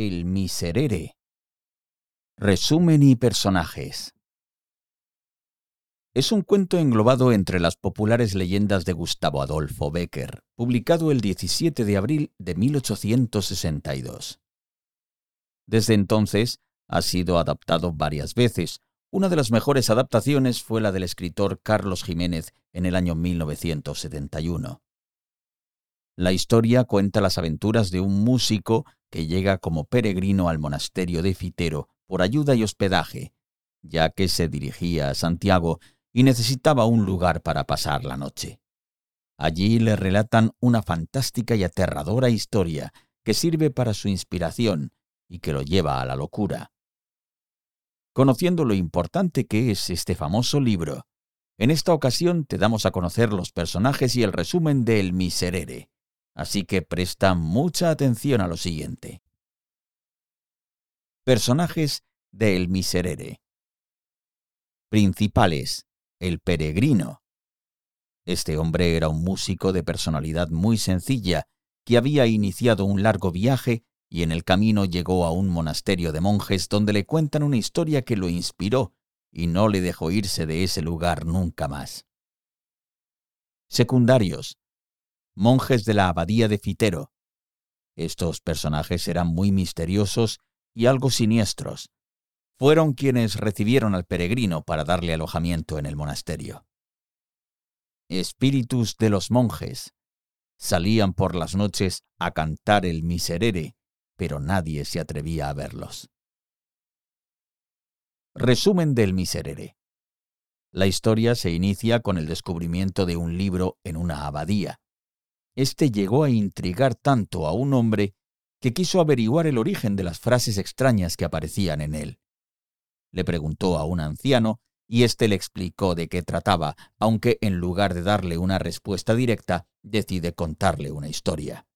El Miserere. Resumen y personajes. Es un cuento englobado entre las populares leyendas de Gustavo Adolfo Becker, publicado el 17 de abril de 1862. Desde entonces ha sido adaptado varias veces. Una de las mejores adaptaciones fue la del escritor Carlos Jiménez en el año 1971. La historia cuenta las aventuras de un músico que llega como peregrino al monasterio de Fitero por ayuda y hospedaje, ya que se dirigía a Santiago y necesitaba un lugar para pasar la noche. Allí le relatan una fantástica y aterradora historia que sirve para su inspiración y que lo lleva a la locura. Conociendo lo importante que es este famoso libro, en esta ocasión te damos a conocer los personajes y el resumen de El Miserere, así que presta mucha atención a lo siguiente. Personajes de El Miserere. Principales el peregrino. Este hombre era un músico de personalidad muy sencilla, que había iniciado un largo viaje y en el camino llegó a un monasterio de monjes donde le cuentan una historia que lo inspiró y no le dejó irse de ese lugar nunca más. Secundarios. Monjes de la abadía de Fitero. Estos personajes eran muy misteriosos y algo siniestros, fueron quienes recibieron al peregrino para darle alojamiento en el monasterio. Espíritus de los monjes salían por las noches a cantar el miserere, pero nadie se atrevía a verlos. Resumen del miserere. La historia se inicia con el descubrimiento de un libro en una abadía. Este llegó a intrigar tanto a un hombre que quiso averiguar el origen de las frases extrañas que aparecían en él le preguntó a un anciano y éste le explicó de qué trataba, aunque en lugar de darle una respuesta directa, decide contarle una historia.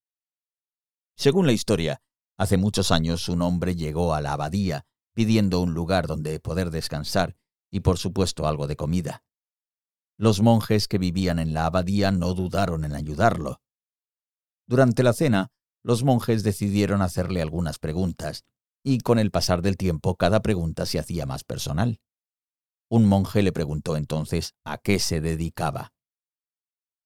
Según la historia, hace muchos años un hombre llegó a la abadía pidiendo un lugar donde poder descansar y por supuesto algo de comida. Los monjes que vivían en la abadía no dudaron en ayudarlo. Durante la cena, los monjes decidieron hacerle algunas preguntas, y con el pasar del tiempo cada pregunta se hacía más personal. Un monje le preguntó entonces a qué se dedicaba.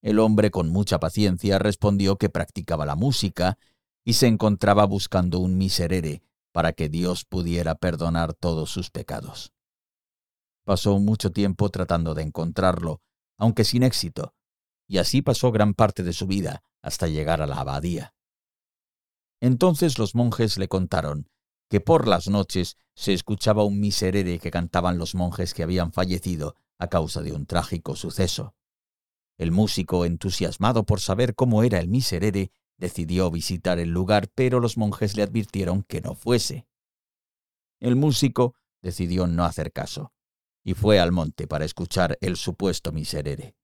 El hombre con mucha paciencia respondió que practicaba la música y se encontraba buscando un miserere para que Dios pudiera perdonar todos sus pecados. Pasó mucho tiempo tratando de encontrarlo, aunque sin éxito, y así pasó gran parte de su vida hasta llegar a la abadía. Entonces los monjes le contaron que por las noches se escuchaba un miserere que cantaban los monjes que habían fallecido a causa de un trágico suceso. El músico, entusiasmado por saber cómo era el miserere, decidió visitar el lugar, pero los monjes le advirtieron que no fuese. El músico decidió no hacer caso, y fue al monte para escuchar el supuesto miserere.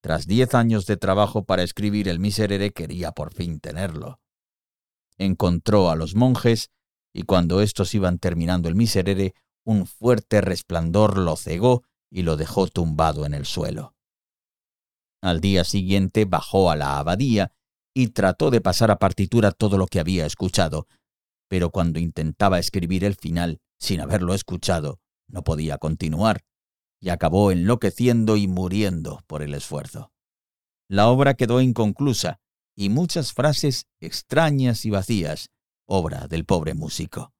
Tras diez años de trabajo para escribir el miserere, quería por fin tenerlo. Encontró a los monjes y cuando estos iban terminando el miserere, un fuerte resplandor lo cegó y lo dejó tumbado en el suelo. Al día siguiente bajó a la abadía y trató de pasar a partitura todo lo que había escuchado, pero cuando intentaba escribir el final, sin haberlo escuchado, no podía continuar, y acabó enloqueciendo y muriendo por el esfuerzo. La obra quedó inconclusa, y muchas frases extrañas y vacías obra del pobre músico.